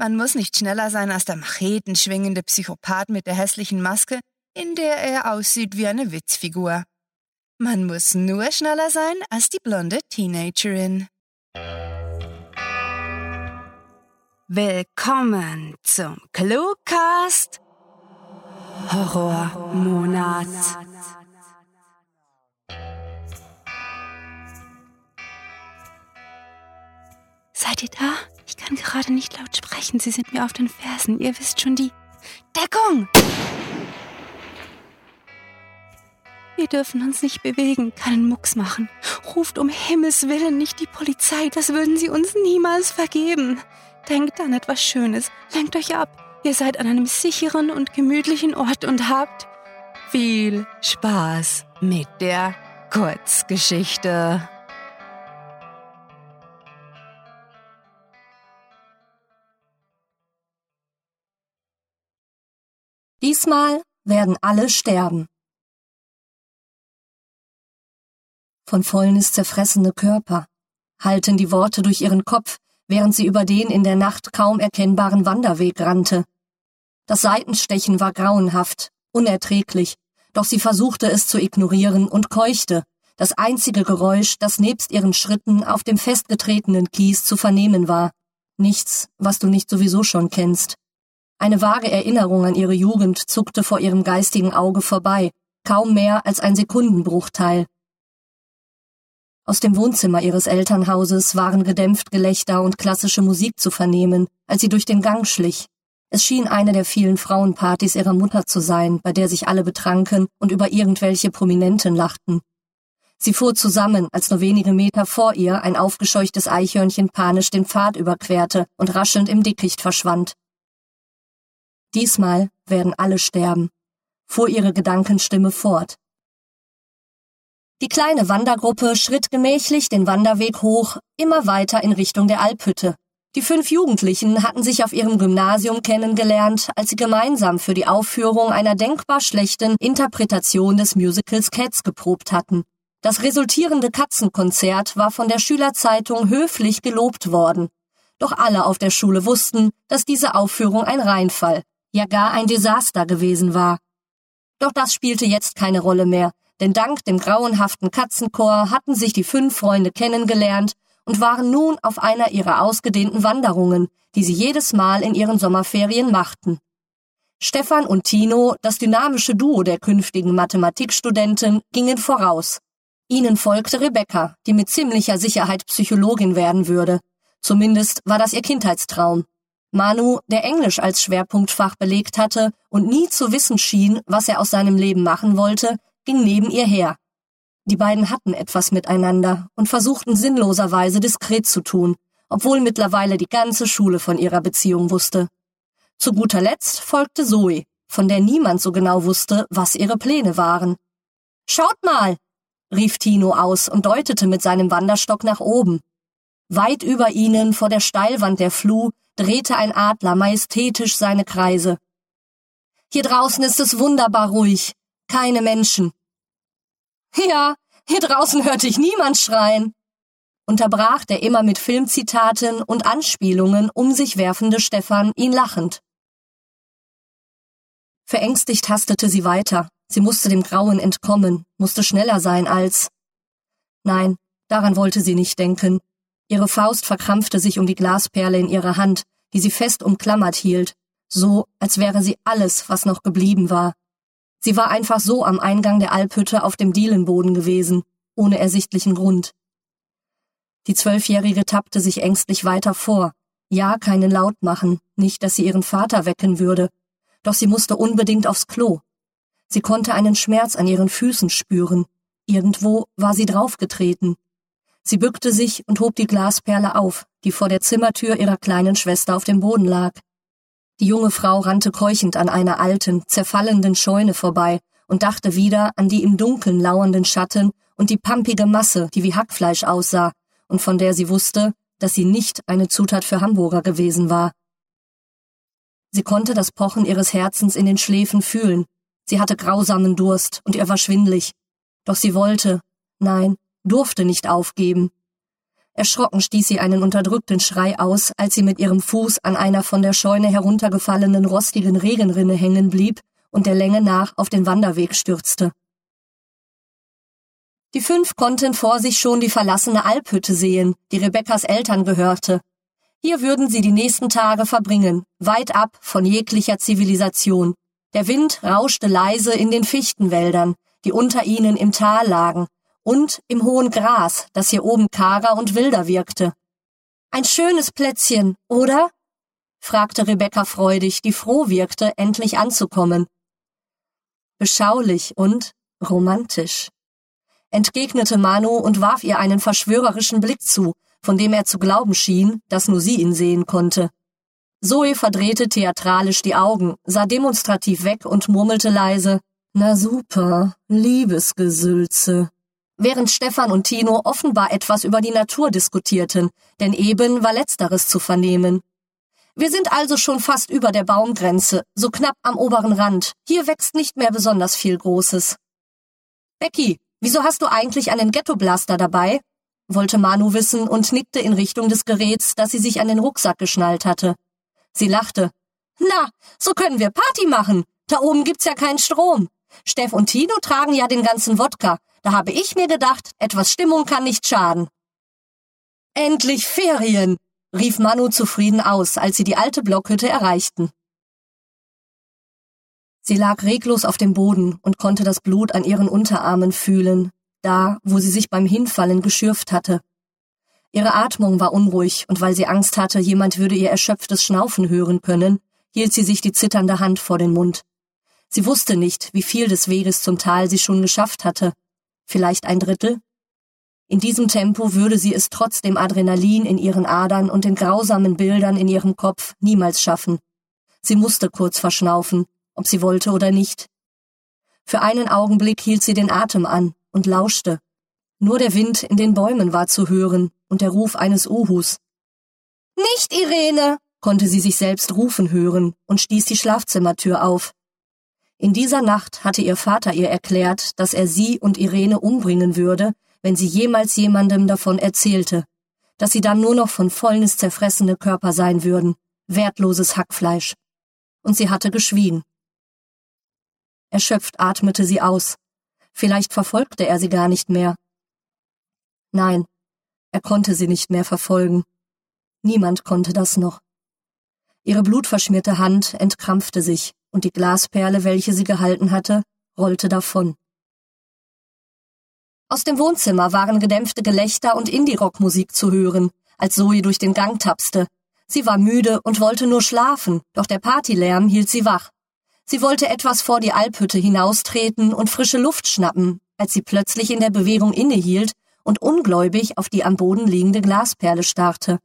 Man muss nicht schneller sein als der machetenschwingende Psychopath mit der hässlichen Maske, in der er aussieht wie eine Witzfigur. Man muss nur schneller sein als die blonde Teenagerin. Willkommen zum Cluecast Horrormonat. Seid ihr da? Ich kann gerade nicht laut sprechen. Sie sind mir auf den Fersen. Ihr wisst schon die Deckung! Wir dürfen uns nicht bewegen, keinen Mucks machen. Ruft um Himmels willen nicht die Polizei, das würden sie uns niemals vergeben. Denkt an etwas Schönes, lenkt euch ab. Ihr seid an einem sicheren und gemütlichen Ort und habt viel Spaß mit der Kurzgeschichte. Diesmal werden alle sterben. Von Fäulnis zerfressene Körper halten die Worte durch ihren Kopf, während sie über den in der Nacht kaum erkennbaren Wanderweg rannte. Das Seitenstechen war grauenhaft, unerträglich, doch sie versuchte es zu ignorieren und keuchte, das einzige Geräusch, das nebst ihren Schritten auf dem festgetretenen Kies zu vernehmen war. Nichts, was du nicht sowieso schon kennst. Eine vage Erinnerung an ihre Jugend zuckte vor ihrem geistigen Auge vorbei, kaum mehr als ein Sekundenbruchteil. Aus dem Wohnzimmer ihres Elternhauses waren gedämpft Gelächter und klassische Musik zu vernehmen, als sie durch den Gang schlich. Es schien eine der vielen Frauenpartys ihrer Mutter zu sein, bei der sich alle betranken und über irgendwelche Prominenten lachten. Sie fuhr zusammen, als nur wenige Meter vor ihr ein aufgescheuchtes Eichhörnchen panisch den Pfad überquerte und raschelnd im Dickicht verschwand. Diesmal werden alle sterben, fuhr ihre Gedankenstimme fort. Die kleine Wandergruppe schritt gemächlich den Wanderweg hoch, immer weiter in Richtung der Alphütte. Die fünf Jugendlichen hatten sich auf ihrem Gymnasium kennengelernt, als sie gemeinsam für die Aufführung einer denkbar schlechten Interpretation des Musicals Cats geprobt hatten. Das resultierende Katzenkonzert war von der Schülerzeitung höflich gelobt worden. Doch alle auf der Schule wussten, dass diese Aufführung ein Reinfall, ja gar ein Desaster gewesen war. Doch das spielte jetzt keine Rolle mehr, denn dank dem grauenhaften Katzenchor hatten sich die fünf Freunde kennengelernt und waren nun auf einer ihrer ausgedehnten Wanderungen, die sie jedes Mal in ihren Sommerferien machten. Stefan und Tino, das dynamische Duo der künftigen Mathematikstudenten, gingen voraus. Ihnen folgte Rebecca, die mit ziemlicher Sicherheit Psychologin werden würde. Zumindest war das ihr Kindheitstraum. Manu, der Englisch als Schwerpunktfach belegt hatte und nie zu wissen schien, was er aus seinem Leben machen wollte, ging neben ihr her. Die beiden hatten etwas miteinander und versuchten sinnloserweise diskret zu tun, obwohl mittlerweile die ganze Schule von ihrer Beziehung wusste. Zu guter Letzt folgte Zoe, von der niemand so genau wusste, was ihre Pläne waren. Schaut mal, rief Tino aus und deutete mit seinem Wanderstock nach oben. Weit über ihnen, vor der Steilwand der Fluh, drehte ein Adler majestätisch seine Kreise. Hier draußen ist es wunderbar ruhig, keine Menschen. Ja, hier draußen hörte ich niemand schreien, unterbrach der immer mit Filmzitaten und Anspielungen um sich werfende Stefan ihn lachend. Verängstigt hastete sie weiter. Sie musste dem Grauen entkommen, musste schneller sein als. Nein, daran wollte sie nicht denken. Ihre Faust verkrampfte sich um die Glasperle in ihrer Hand, die sie fest umklammert hielt, so als wäre sie alles, was noch geblieben war. Sie war einfach so am Eingang der Alphütte auf dem Dielenboden gewesen, ohne ersichtlichen Grund. Die Zwölfjährige tappte sich ängstlich weiter vor. Ja, keinen Laut machen, nicht, dass sie ihren Vater wecken würde, doch sie musste unbedingt aufs Klo. Sie konnte einen Schmerz an ihren Füßen spüren. Irgendwo war sie draufgetreten. Sie bückte sich und hob die Glasperle auf, die vor der Zimmertür ihrer kleinen Schwester auf dem Boden lag. Die junge Frau rannte keuchend an einer alten, zerfallenden Scheune vorbei und dachte wieder an die im Dunkeln lauernden Schatten und die pampige Masse, die wie Hackfleisch aussah und von der sie wusste, dass sie nicht eine Zutat für Hamburger gewesen war. Sie konnte das Pochen ihres Herzens in den Schläfen fühlen. Sie hatte grausamen Durst und ihr war schwindlig. Doch sie wollte, nein, durfte nicht aufgeben. Erschrocken stieß sie einen unterdrückten Schrei aus, als sie mit ihrem Fuß an einer von der Scheune heruntergefallenen rostigen Regenrinne hängen blieb und der Länge nach auf den Wanderweg stürzte. Die fünf konnten vor sich schon die verlassene Alphütte sehen, die Rebekkas Eltern gehörte. Hier würden sie die nächsten Tage verbringen, weit ab von jeglicher Zivilisation. Der Wind rauschte leise in den Fichtenwäldern, die unter ihnen im Tal lagen, und im hohen Gras, das hier oben karger und wilder wirkte. Ein schönes Plätzchen, oder? fragte Rebekka freudig, die froh wirkte, endlich anzukommen. Beschaulich und romantisch entgegnete Manu und warf ihr einen verschwörerischen Blick zu, von dem er zu glauben schien, dass nur sie ihn sehen konnte. Zoe verdrehte theatralisch die Augen, sah demonstrativ weg und murmelte leise, na super, Liebesgesülze. Während Stefan und Tino offenbar etwas über die Natur diskutierten, denn eben war letzteres zu vernehmen. Wir sind also schon fast über der Baumgrenze, so knapp am oberen Rand. Hier wächst nicht mehr besonders viel Großes. Becky, Wieso hast du eigentlich einen Ghetto-Blaster dabei? wollte Manu wissen und nickte in Richtung des Geräts, das sie sich an den Rucksack geschnallt hatte. Sie lachte. Na, so können wir Party machen. Da oben gibt's ja keinen Strom. Steff und Tino tragen ja den ganzen Wodka. Da habe ich mir gedacht, etwas Stimmung kann nicht schaden. Endlich Ferien, rief Manu zufrieden aus, als sie die alte Blockhütte erreichten. Sie lag reglos auf dem Boden und konnte das Blut an ihren Unterarmen fühlen, da, wo sie sich beim Hinfallen geschürft hatte. Ihre Atmung war unruhig, und weil sie Angst hatte, jemand würde ihr erschöpftes Schnaufen hören können, hielt sie sich die zitternde Hand vor den Mund. Sie wusste nicht, wie viel des Weges zum Tal sie schon geschafft hatte. Vielleicht ein Drittel? In diesem Tempo würde sie es trotz dem Adrenalin in ihren Adern und den grausamen Bildern in ihrem Kopf niemals schaffen. Sie musste kurz verschnaufen, ob sie wollte oder nicht. Für einen Augenblick hielt sie den Atem an und lauschte. Nur der Wind in den Bäumen war zu hören und der Ruf eines Uhus. Nicht, Irene! konnte sie sich selbst rufen hören und stieß die Schlafzimmertür auf. In dieser Nacht hatte ihr Vater ihr erklärt, dass er sie und Irene umbringen würde, wenn sie jemals jemandem davon erzählte, dass sie dann nur noch von Fäulnis zerfressene Körper sein würden, wertloses Hackfleisch. Und sie hatte geschwiegen. Erschöpft atmete sie aus. Vielleicht verfolgte er sie gar nicht mehr. Nein, er konnte sie nicht mehr verfolgen. Niemand konnte das noch. Ihre blutverschmierte Hand entkrampfte sich, und die Glasperle, welche sie gehalten hatte, rollte davon. Aus dem Wohnzimmer waren gedämpfte Gelächter und Indie-Rock-Musik zu hören, als Zoe durch den Gang tapste. Sie war müde und wollte nur schlafen, doch der Partylärm hielt sie wach. Sie wollte etwas vor die Alphütte hinaustreten und frische Luft schnappen, als sie plötzlich in der Bewegung innehielt und ungläubig auf die am Boden liegende Glasperle starrte.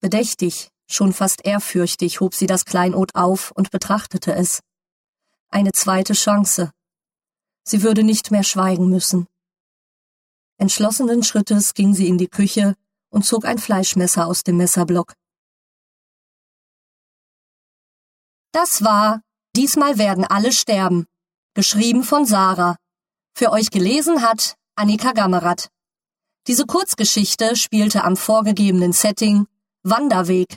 Bedächtig, schon fast ehrfürchtig hob sie das Kleinod auf und betrachtete es. Eine zweite Chance. Sie würde nicht mehr schweigen müssen. Entschlossenen Schrittes ging sie in die Küche und zog ein Fleischmesser aus dem Messerblock. Das war Diesmal werden alle sterben. Geschrieben von Sarah. Für euch gelesen hat Annika Gammerath. Diese Kurzgeschichte spielte am vorgegebenen Setting Wanderweg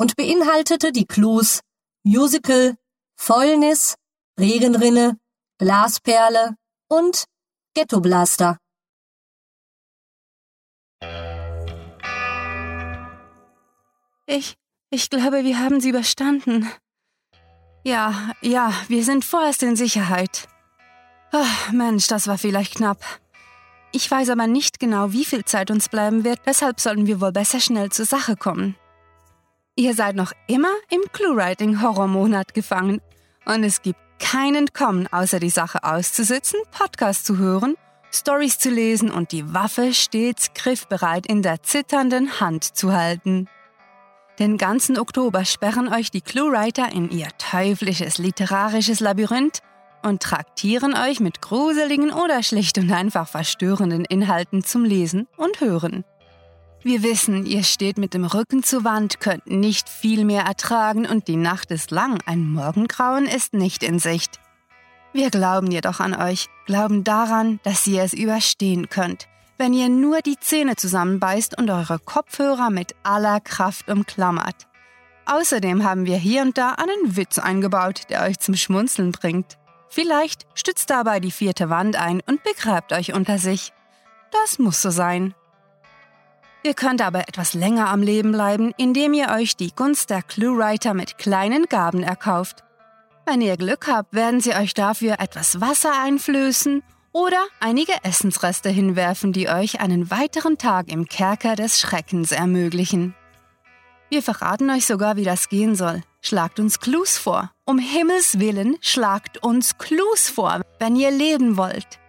und beinhaltete die Clues Musical, Fäulnis, Regenrinne, Glasperle und Ghetto Blaster. Ich, ich glaube, wir haben sie überstanden. Ja, ja, wir sind vorerst in Sicherheit. Oh, Mensch, das war vielleicht knapp. Ich weiß aber nicht genau, wie viel Zeit uns bleiben wird, deshalb sollten wir wohl besser schnell zur Sache kommen. Ihr seid noch immer im Clue-Writing-Horrormonat gefangen und es gibt kein Entkommen, außer die Sache auszusitzen, Podcast zu hören, Stories zu lesen und die Waffe stets griffbereit in der zitternden Hand zu halten. Den ganzen Oktober sperren euch die Cluewriter in ihr teuflisches literarisches Labyrinth und traktieren euch mit gruseligen oder schlicht und einfach verstörenden Inhalten zum Lesen und Hören. Wir wissen, ihr steht mit dem Rücken zur Wand, könnt nicht viel mehr ertragen und die Nacht ist lang, ein Morgengrauen ist nicht in Sicht. Wir glauben jedoch an euch, glauben daran, dass ihr es überstehen könnt, wenn ihr nur die Zähne zusammenbeißt und eure Kopfhörer mit aller Kraft umklammert. Außerdem haben wir hier und da einen Witz eingebaut, der euch zum Schmunzeln bringt. Vielleicht stützt dabei die vierte Wand ein und begräbt euch unter sich. Das muss so sein. Ihr könnt aber etwas länger am Leben bleiben, indem ihr euch die Gunst der Cluewriter mit kleinen Gaben erkauft. Wenn ihr Glück habt, werden sie euch dafür etwas Wasser einflößen oder einige Essensreste hinwerfen, die euch einen weiteren Tag im Kerker des Schreckens ermöglichen. Wir verraten euch sogar, wie das gehen soll. Schlagt uns Clues vor. Um Himmels willen, schlagt uns Clues vor, wenn ihr leben wollt.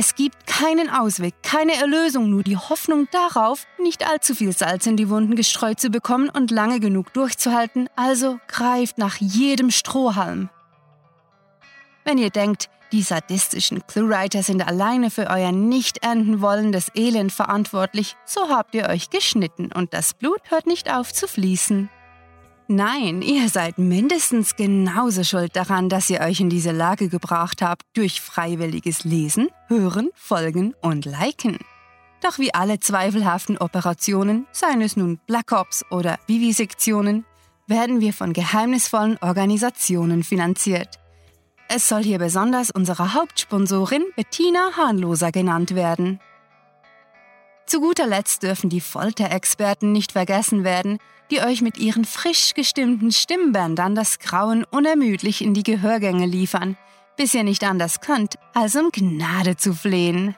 Es gibt keinen Ausweg, keine Erlösung, nur die Hoffnung darauf, nicht allzu viel Salz in die Wunden gestreut zu bekommen und lange genug durchzuhalten, also greift nach jedem Strohhalm. Wenn ihr denkt, die sadistischen Cluewriter sind alleine für euer nicht enden wollendes Elend verantwortlich, so habt ihr euch geschnitten und das Blut hört nicht auf zu fließen. Nein, ihr seid mindestens genauso schuld daran, dass ihr euch in diese Lage gebracht habt durch freiwilliges Lesen, Hören, Folgen und Liken. Doch wie alle zweifelhaften Operationen, seien es nun Black Ops oder Vivisektionen, werden wir von geheimnisvollen Organisationen finanziert. Es soll hier besonders unsere Hauptsponsorin Bettina Hahnloser genannt werden. Zu guter Letzt dürfen die Folterexperten nicht vergessen werden, die euch mit ihren frisch gestimmten Stimmbändern das Grauen unermüdlich in die Gehörgänge liefern, bis ihr nicht anders könnt, als um Gnade zu flehen.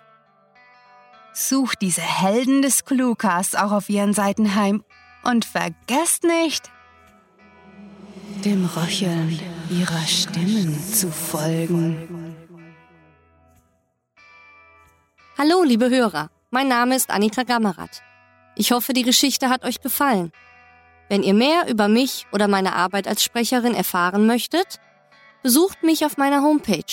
Sucht diese Helden des Cluecasts auch auf ihren Seiten heim und vergesst nicht, dem Röcheln ihrer Stimmen zu folgen. Hallo, liebe Hörer, mein Name ist Annika Gammerath. Ich hoffe, die Geschichte hat euch gefallen. Wenn ihr mehr über mich oder meine Arbeit als Sprecherin erfahren möchtet, besucht mich auf meiner Homepage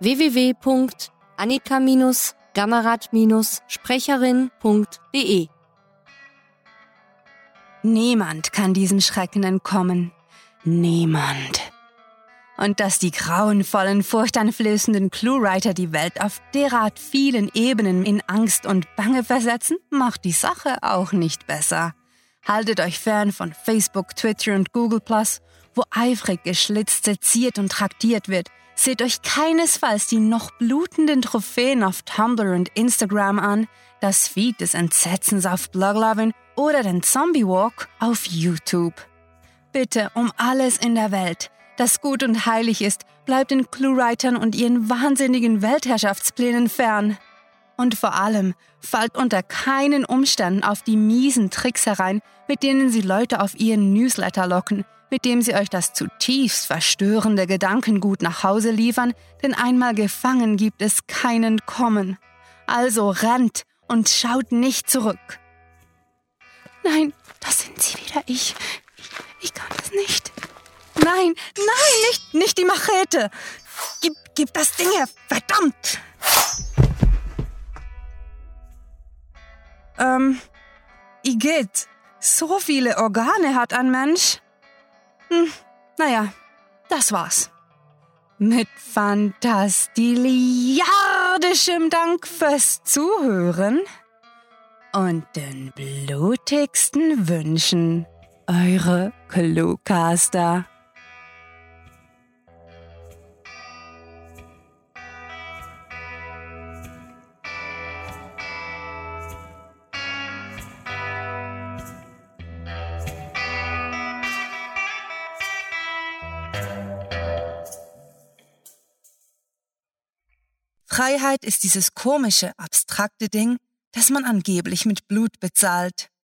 www.annika-gammerath-sprecherin.de. Niemand kann diesen Schrecken entkommen. Niemand. Und dass die grauenvollen, furchteinflößenden Cluewriter die Welt auf derart vielen Ebenen in Angst und Bange versetzen, macht die Sache auch nicht besser. Haltet euch fern von Facebook, Twitter und Google wo eifrig geschlitzt, seziert und traktiert wird. Seht euch keinesfalls die noch blutenden Trophäen auf Tumblr und Instagram an, das Feed des Entsetzens auf Bloglovin oder den Zombie Walk auf YouTube. Bitte um alles in der Welt, das gut und heilig ist, bleibt den Cluewritern und ihren wahnsinnigen Weltherrschaftsplänen fern. Und vor allem, fallt unter keinen Umständen auf die miesen Tricks herein, mit denen sie Leute auf ihren Newsletter locken, mit dem sie euch das zutiefst verstörende Gedankengut nach Hause liefern, denn einmal gefangen gibt es keinen Kommen. Also rennt und schaut nicht zurück. Nein, das sind sie wieder ich. Ich kann das nicht. Nein, nein, nicht, nicht die Machete. Gib, gib das Ding her, verdammt. Ähm, Igitt, so viele Organe hat ein Mensch. Hm, naja, das war's. Mit fantastiliardischem Dank fürs Zuhören und den blutigsten Wünschen eure Cluecaster. Freiheit ist dieses komische, abstrakte Ding, das man angeblich mit Blut bezahlt.